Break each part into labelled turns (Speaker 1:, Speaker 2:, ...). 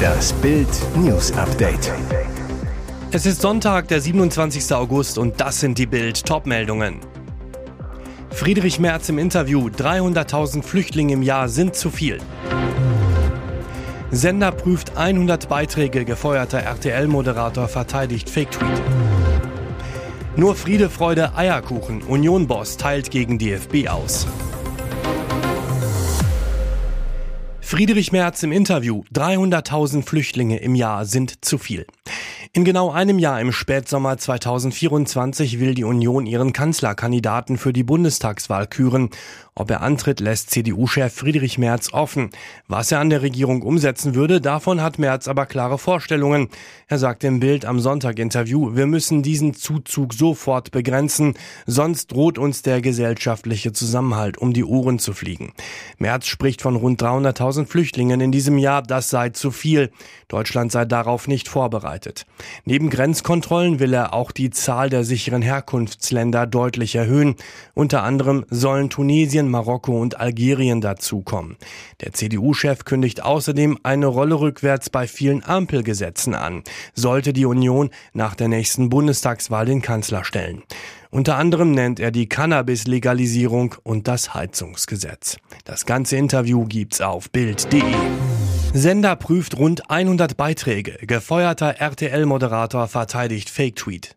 Speaker 1: Das Bild News Update.
Speaker 2: Es ist Sonntag, der 27. August und das sind die Bild Topmeldungen. Friedrich Merz im Interview: 300.000 Flüchtlinge im Jahr sind zu viel. Sender prüft 100 Beiträge, gefeuerter RTL-Moderator verteidigt Fake-Tweet. Nur Friede, Freude, Eierkuchen. Union-Boss teilt gegen DFB aus. Friedrich Merz im Interview. 300.000 Flüchtlinge im Jahr sind zu viel. In genau einem Jahr im Spätsommer 2024 will die Union ihren Kanzlerkandidaten für die Bundestagswahl küren. Ob er antritt, lässt CDU-Chef Friedrich Merz offen. Was er an der Regierung umsetzen würde, davon hat Merz aber klare Vorstellungen. Er sagt im Bild am Sonntag-Interview, wir müssen diesen Zuzug sofort begrenzen, sonst droht uns der gesellschaftliche Zusammenhalt um die Ohren zu fliegen. Merz spricht von rund 300.000 Flüchtlingen in diesem Jahr, das sei zu viel. Deutschland sei darauf nicht vorbereitet. Neben Grenzkontrollen will er auch die Zahl der sicheren Herkunftsländer deutlich erhöhen. Unter anderem sollen Tunesien, Marokko und Algerien dazukommen. Der CDU-Chef kündigt außerdem eine Rolle rückwärts bei vielen Ampelgesetzen an, sollte die Union nach der nächsten Bundestagswahl den Kanzler stellen. Unter anderem nennt er die Cannabis-Legalisierung und das Heizungsgesetz. Das ganze Interview gibt's auf Bild.de. Sender prüft rund 100 Beiträge. Gefeuerter RTL-Moderator verteidigt Fake-Tweet.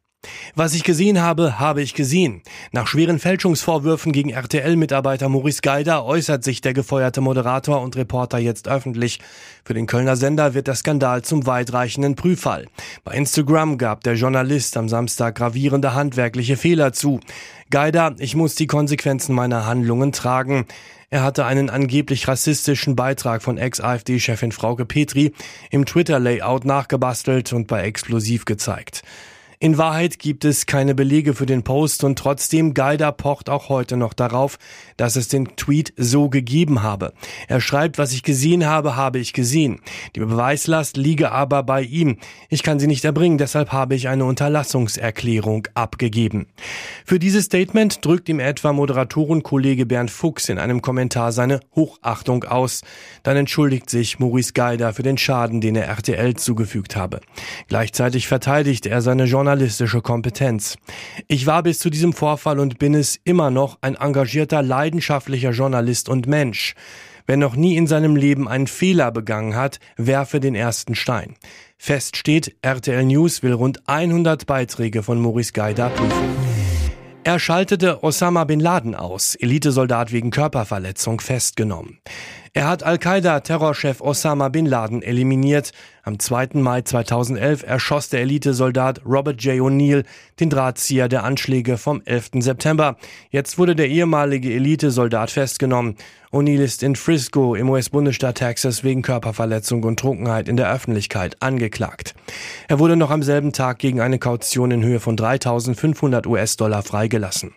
Speaker 2: Was ich gesehen habe, habe ich gesehen. Nach schweren Fälschungsvorwürfen gegen RTL-Mitarbeiter Maurice Geider äußert sich der gefeuerte Moderator und Reporter jetzt öffentlich. Für den Kölner Sender wird der Skandal zum weitreichenden Prüffall. Bei Instagram gab der Journalist am Samstag gravierende handwerkliche Fehler zu. Geider, ich muss die Konsequenzen meiner Handlungen tragen. Er hatte einen angeblich rassistischen Beitrag von Ex-AfD-Chefin Frauke Petri im Twitter-Layout nachgebastelt und bei Explosiv gezeigt. In Wahrheit gibt es keine Belege für den Post und trotzdem Geider pocht auch heute noch darauf, dass es den Tweet so gegeben habe. Er schreibt, was ich gesehen habe, habe ich gesehen. Die Beweislast liege aber bei ihm. Ich kann sie nicht erbringen, deshalb habe ich eine Unterlassungserklärung abgegeben. Für dieses Statement drückt ihm etwa Moderatorenkollege Bernd Fuchs in einem Kommentar seine Hochachtung aus. Dann entschuldigt sich Maurice Geider für den Schaden, den er RTL zugefügt habe. Gleichzeitig verteidigt er seine Journalisten journalistische Kompetenz. Ich war bis zu diesem Vorfall und bin es immer noch ein engagierter, leidenschaftlicher Journalist und Mensch. Wer noch nie in seinem Leben einen Fehler begangen hat, werfe den ersten Stein. Fest steht, RTL News will rund 100 Beiträge von Maurice Geider prüfen. Er schaltete Osama bin Laden aus, Elitesoldat wegen Körperverletzung festgenommen. Er hat Al-Qaida-Terrorchef Osama bin Laden eliminiert. Am 2. Mai 2011 erschoss der Elitesoldat Robert J. O'Neill den Drahtzieher der Anschläge vom 11. September. Jetzt wurde der ehemalige Elitesoldat festgenommen. O'Neill ist in Frisco im US-Bundesstaat Texas wegen Körperverletzung und Trunkenheit in der Öffentlichkeit angeklagt. Er wurde noch am selben Tag gegen eine Kaution in Höhe von 3500 US-Dollar freigelassen.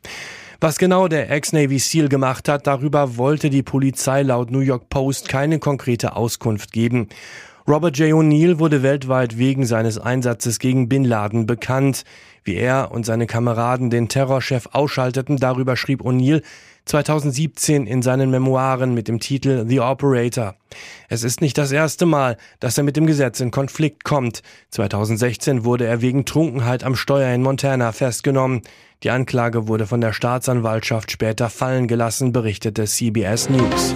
Speaker 2: Was genau der Ex-Navy SEAL gemacht hat, darüber wollte die Polizei laut New York Post keine konkrete Auskunft geben. Robert J. O'Neill wurde weltweit wegen seines Einsatzes gegen Bin Laden bekannt. Wie er und seine Kameraden den Terrorchef ausschalteten, darüber schrieb O'Neill 2017 in seinen Memoiren mit dem Titel The Operator. Es ist nicht das erste Mal, dass er mit dem Gesetz in Konflikt kommt. 2016 wurde er wegen Trunkenheit am Steuer in Montana festgenommen. Die Anklage wurde von der Staatsanwaltschaft später fallen gelassen, berichtete CBS News.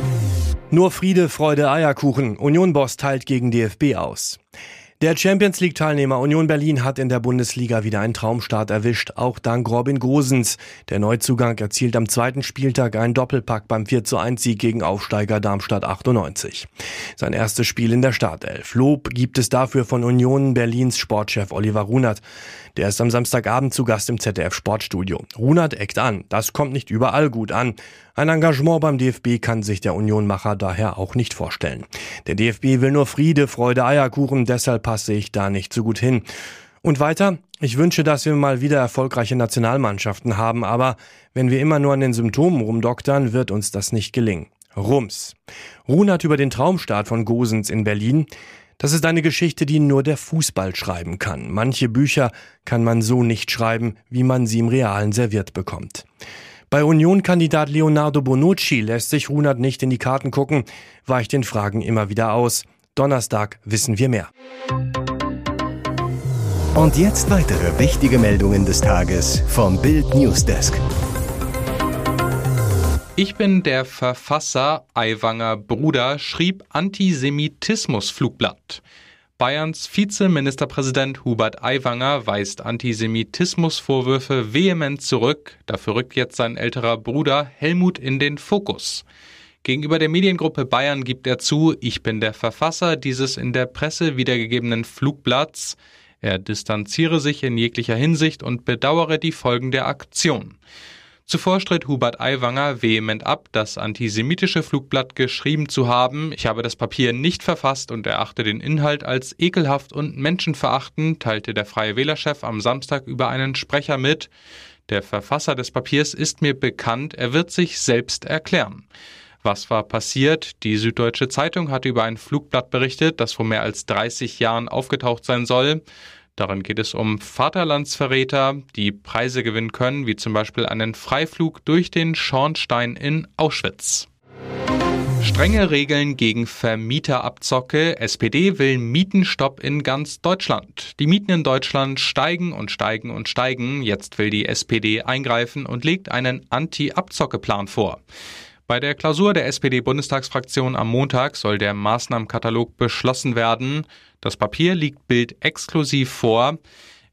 Speaker 2: Nur Friede, Freude, Eierkuchen. Union-Boss teilt gegen DFB aus. Der Champions League-Teilnehmer Union Berlin hat in der Bundesliga wieder einen Traumstart erwischt, auch dank Robin Gosens. Der Neuzugang erzielt am zweiten Spieltag einen Doppelpack beim 4 zu 1 Sieg gegen Aufsteiger Darmstadt 98. Sein erstes Spiel in der Startelf. Lob gibt es dafür von Union Berlins Sportchef Oliver Runert. Der ist am Samstagabend zu Gast im ZDF Sportstudio. Runert eckt an. Das kommt nicht überall gut an. Ein Engagement beim DFB kann sich der Unionmacher daher auch nicht vorstellen. Der DFB will nur Friede, Freude, Eierkuchen, deshalb passe ich da nicht so gut hin. Und weiter, ich wünsche, dass wir mal wieder erfolgreiche Nationalmannschaften haben, aber wenn wir immer nur an den Symptomen rumdoktern, wird uns das nicht gelingen. Rums. Runert über den Traumstart von Gosens in Berlin. Das ist eine Geschichte, die nur der Fußball schreiben kann. Manche Bücher kann man so nicht schreiben, wie man sie im Realen serviert bekommt. Bei Union-Kandidat Leonardo Bonucci lässt sich Runert nicht in die Karten gucken, weicht den Fragen immer wieder aus. Donnerstag wissen wir mehr.
Speaker 1: Und jetzt weitere wichtige Meldungen des Tages vom Bild Newsdesk.
Speaker 3: Ich bin der Verfasser, Aiwanger Bruder, schrieb Antisemitismus-Flugblatt. Bayerns Vizeministerpräsident Hubert Aiwanger weist Antisemitismusvorwürfe vehement zurück. Dafür rückt jetzt sein älterer Bruder Helmut in den Fokus. Gegenüber der Mediengruppe Bayern gibt er zu, ich bin der Verfasser dieses in der Presse wiedergegebenen Flugblatts. Er distanziere sich in jeglicher Hinsicht und bedauere die Folgen der Aktion. Zuvor stritt Hubert Aiwanger vehement ab, das antisemitische Flugblatt geschrieben zu haben. Ich habe das Papier nicht verfasst und erachte den Inhalt als ekelhaft und menschenverachtend, teilte der Freie Wählerchef am Samstag über einen Sprecher mit. Der Verfasser des Papiers ist mir bekannt, er wird sich selbst erklären. Was war passiert? Die Süddeutsche Zeitung hatte über ein Flugblatt berichtet, das vor mehr als 30 Jahren aufgetaucht sein soll. Darin geht es um Vaterlandsverräter, die Preise gewinnen können, wie zum Beispiel einen Freiflug durch den Schornstein in Auschwitz. Strenge Regeln gegen Vermieterabzocke. SPD will Mietenstopp in ganz Deutschland. Die Mieten in Deutschland steigen und steigen und steigen. Jetzt will die SPD eingreifen und legt einen Anti-Abzocke-Plan vor. Bei der Klausur der SPD-Bundestagsfraktion am Montag soll der Maßnahmenkatalog beschlossen werden. Das Papier liegt Bild exklusiv vor.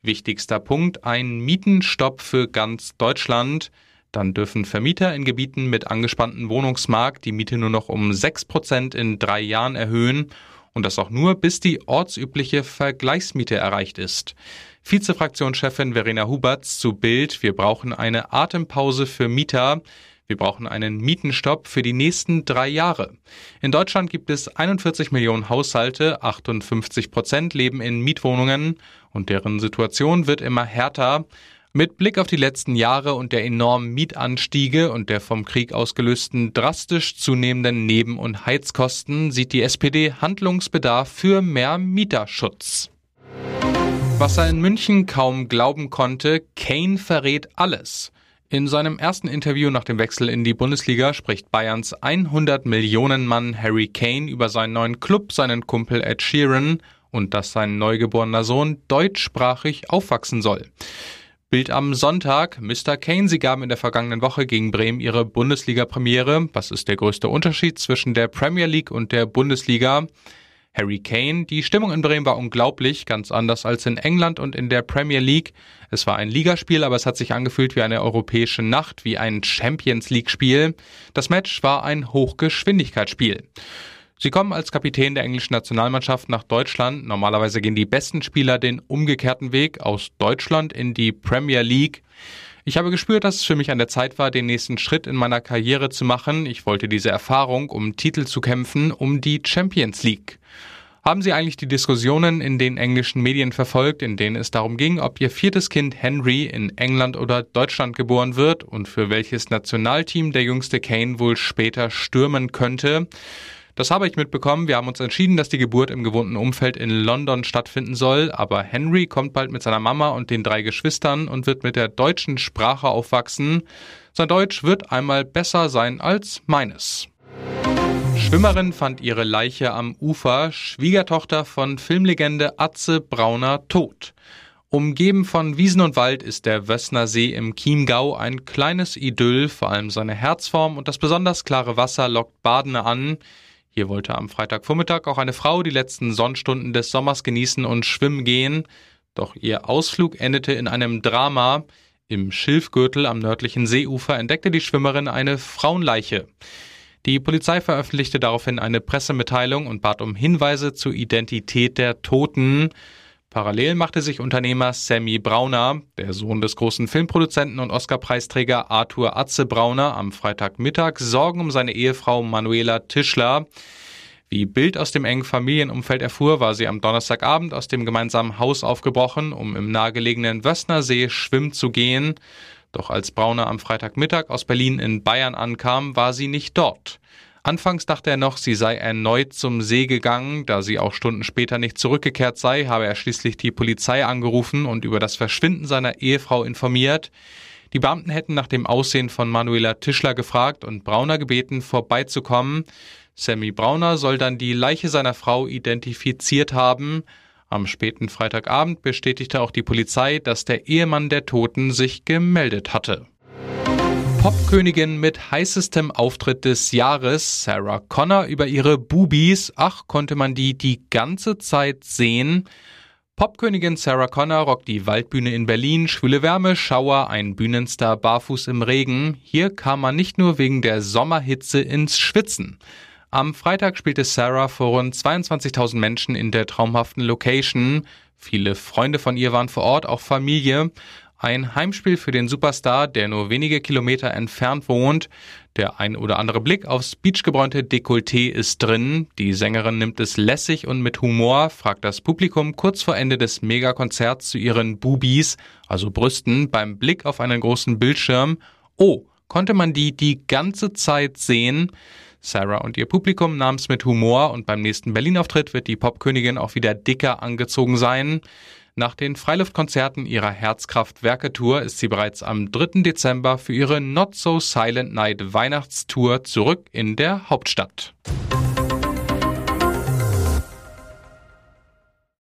Speaker 3: Wichtigster Punkt, ein Mietenstopp für ganz Deutschland. Dann dürfen Vermieter in Gebieten mit angespanntem Wohnungsmarkt die Miete nur noch um 6% in drei Jahren erhöhen und das auch nur, bis die ortsübliche Vergleichsmiete erreicht ist. Vizefraktionschefin Verena Huberts zu Bild, wir brauchen eine Atempause für Mieter. Wir brauchen einen Mietenstopp für die nächsten drei Jahre. In Deutschland gibt es 41 Millionen Haushalte, 58 Prozent leben in Mietwohnungen und deren Situation wird immer härter. Mit Blick auf die letzten Jahre und der enormen Mietanstiege und der vom Krieg ausgelösten drastisch zunehmenden Neben- und Heizkosten sieht die SPD Handlungsbedarf für mehr Mieterschutz. Was er in München kaum glauben konnte, Kane verrät alles. In seinem ersten Interview nach dem Wechsel in die Bundesliga spricht Bayerns 100 Millionen Mann Harry Kane über seinen neuen Club, seinen Kumpel Ed Sheeran und dass sein neugeborener Sohn deutschsprachig aufwachsen soll. Bild am Sonntag. Mr. Kane, Sie gaben in der vergangenen Woche gegen Bremen Ihre Bundesliga-Premiere. Was ist der größte Unterschied zwischen der Premier League und der Bundesliga? Harry Kane. Die Stimmung in Bremen war unglaublich, ganz anders als in England und in der Premier League. Es war ein Ligaspiel, aber es hat sich angefühlt wie eine europäische Nacht, wie ein Champions League Spiel. Das Match war ein Hochgeschwindigkeitsspiel. Sie kommen als Kapitän der englischen Nationalmannschaft nach Deutschland. Normalerweise gehen die besten Spieler den umgekehrten Weg aus Deutschland in die Premier League. Ich habe gespürt, dass es für mich an der Zeit war, den nächsten Schritt in meiner Karriere zu machen. Ich wollte diese Erfahrung, um Titel zu kämpfen, um die Champions League. Haben Sie eigentlich die Diskussionen in den englischen Medien verfolgt, in denen es darum ging, ob Ihr viertes Kind Henry in England oder Deutschland geboren wird und für welches Nationalteam der jüngste Kane wohl später stürmen könnte? Das habe ich mitbekommen. Wir haben uns entschieden, dass die Geburt im gewohnten Umfeld in London stattfinden soll. Aber Henry kommt bald mit seiner Mama und den drei Geschwistern und wird mit der deutschen Sprache aufwachsen. Sein Deutsch wird einmal besser sein als meines. Schwimmerin fand ihre Leiche am Ufer, Schwiegertochter von Filmlegende Atze Brauner tot. Umgeben von Wiesen und Wald ist der Wössner See im Chiemgau ein kleines Idyll, vor allem seine Herzform und das besonders klare Wasser lockt Badende an. Hier wollte am Freitagvormittag auch eine Frau die letzten Sonnenstunden des Sommers genießen und schwimmen gehen. Doch ihr Ausflug endete in einem Drama. Im Schilfgürtel am nördlichen Seeufer entdeckte die Schwimmerin eine Frauenleiche. Die Polizei veröffentlichte daraufhin eine Pressemitteilung und bat um Hinweise zur Identität der Toten. Parallel machte sich Unternehmer Sammy Brauner, der Sohn des großen Filmproduzenten und Oscarpreisträger Arthur Atze Brauner, am Freitagmittag Sorgen um seine Ehefrau Manuela Tischler. Wie Bild aus dem engen Familienumfeld erfuhr, war sie am Donnerstagabend aus dem gemeinsamen Haus aufgebrochen, um im nahegelegenen Wössner See schwimmen zu gehen. Doch als Brauner am Freitagmittag aus Berlin in Bayern ankam, war sie nicht dort. Anfangs dachte er noch, sie sei erneut zum See gegangen, da sie auch Stunden später nicht zurückgekehrt sei, habe er schließlich die Polizei angerufen und über das Verschwinden seiner Ehefrau informiert. Die Beamten hätten nach dem Aussehen von Manuela Tischler gefragt und Brauner gebeten, vorbeizukommen. Sammy Brauner soll dann die Leiche seiner Frau identifiziert haben. Am späten Freitagabend bestätigte auch die Polizei, dass der Ehemann der Toten sich gemeldet hatte. Popkönigin mit heißestem Auftritt des Jahres, Sarah Connor, über ihre Bubis. Ach, konnte man die die ganze Zeit sehen. Popkönigin Sarah Connor rockt die Waldbühne in Berlin, schwüle Wärme, Schauer, ein Bühnenstar barfuß im Regen. Hier kam man nicht nur wegen der Sommerhitze ins Schwitzen. Am Freitag spielte Sarah vor rund 22.000 Menschen in der traumhaften Location. Viele Freunde von ihr waren vor Ort, auch Familie. Ein Heimspiel für den Superstar, der nur wenige Kilometer entfernt wohnt. Der ein oder andere Blick aufs beachgebräunte Dekolleté ist drin. Die Sängerin nimmt es lässig und mit Humor, fragt das Publikum kurz vor Ende des Megakonzerts zu ihren Bubis, also Brüsten, beim Blick auf einen großen Bildschirm. Oh, konnte man die die ganze Zeit sehen? Sarah und ihr Publikum nahmen es mit Humor und beim nächsten Berlin-Auftritt wird die Popkönigin auch wieder dicker angezogen sein. Nach den Freiluftkonzerten ihrer Herzkraft-Werke-Tour ist sie bereits am 3. Dezember für ihre Not So Silent Night Weihnachtstour zurück in der Hauptstadt.